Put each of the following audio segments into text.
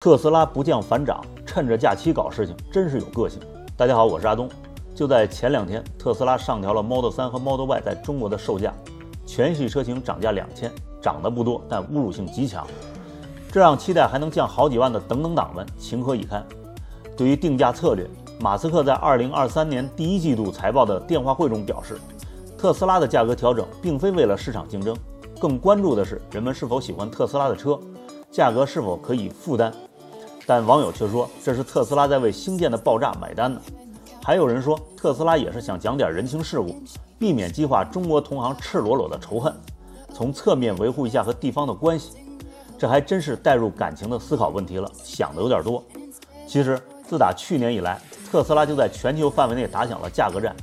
特斯拉不降反涨，趁着假期搞事情，真是有个性。大家好，我是阿东。就在前两天，特斯拉上调了 Model 3和 Model Y 在中国的售价，全系车型涨价两千，涨得不多，但侮辱性极强。这让期待还能降好几万的等等党们情何以堪？对于定价策略，马斯克在2023年第一季度财报的电话会中表示，特斯拉的价格调整并非为了市场竞争，更关注的是人们是否喜欢特斯拉的车，价格是否可以负担。但网友却说这是特斯拉在为新建的爆炸买单呢。还有人说特斯拉也是想讲点人情世故，避免激化中国同行赤裸裸的仇恨，从侧面维护一下和地方的关系。这还真是带入感情的思考问题了，想的有点多。其实自打去年以来，特斯拉就在全球范围内打响了价格战，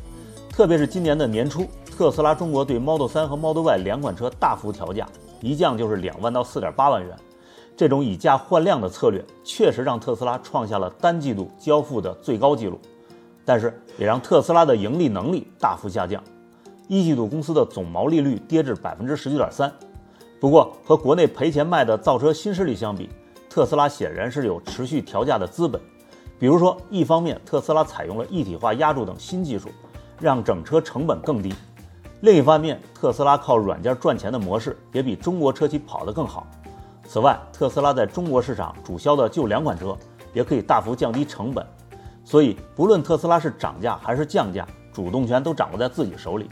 特别是今年的年初，特斯拉中国对 Model 3和 Model Y 两款车大幅调价，一降就是两万到四点八万元。这种以价换量的策略，确实让特斯拉创下了单季度交付的最高纪录，但是也让特斯拉的盈利能力大幅下降。一季度公司的总毛利率跌至百分之十九点三。不过和国内赔钱卖的造车新势力相比，特斯拉显然是有持续调价的资本。比如说，一方面特斯拉采用了一体化压铸等新技术，让整车成本更低；另一方面，特斯拉靠软件赚钱的模式也比中国车企跑得更好。此外，特斯拉在中国市场主销的就两款车，也可以大幅降低成本。所以，不论特斯拉是涨价还是降价，主动权都掌握在自己手里。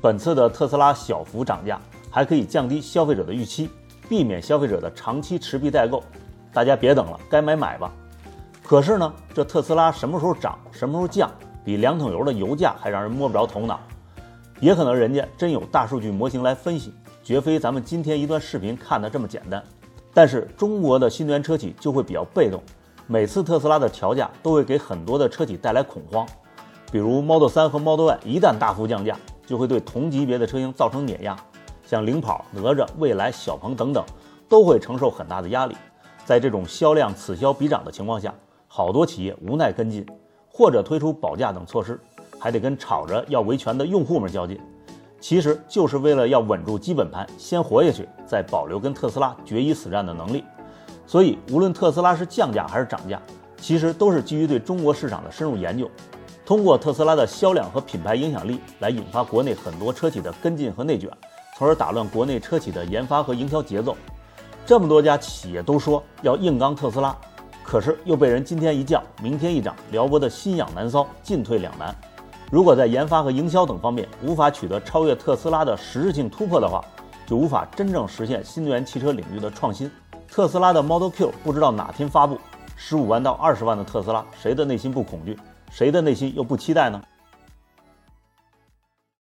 本次的特斯拉小幅涨价，还可以降低消费者的预期，避免消费者的长期持币待购。大家别等了，该买买吧。可是呢，这特斯拉什么时候涨，什么时候降，比两桶油的油价还让人摸不着头脑。也可能人家真有大数据模型来分析。绝非咱们今天一段视频看的这么简单，但是中国的新能源车企就会比较被动，每次特斯拉的调价都会给很多的车企带来恐慌，比如 Model 3和 Model Y 一旦大幅降价，就会对同级别的车型造成碾压，像领跑、哪吒、蔚来、小鹏等等都会承受很大的压力。在这种销量此消彼长的情况下，好多企业无奈跟进，或者推出保价等措施，还得跟吵着要维权的用户们较劲。其实就是为了要稳住基本盘，先活下去，再保留跟特斯拉决一死战的能力。所以，无论特斯拉是降价还是涨价，其实都是基于对中国市场的深入研究，通过特斯拉的销量和品牌影响力来引发国内很多车企的跟进和内卷，从而打乱国内车企的研发和营销节奏。这么多家企业都说要硬刚特斯拉，可是又被人今天一降，明天一涨，撩拨的心痒难搔，进退两难。如果在研发和营销等方面无法取得超越特斯拉的实质性突破的话，就无法真正实现新能源汽车领域的创新。特斯拉的 Model Q 不知道哪天发布，十五万到二十万的特斯拉，谁的内心不恐惧？谁的内心又不期待呢？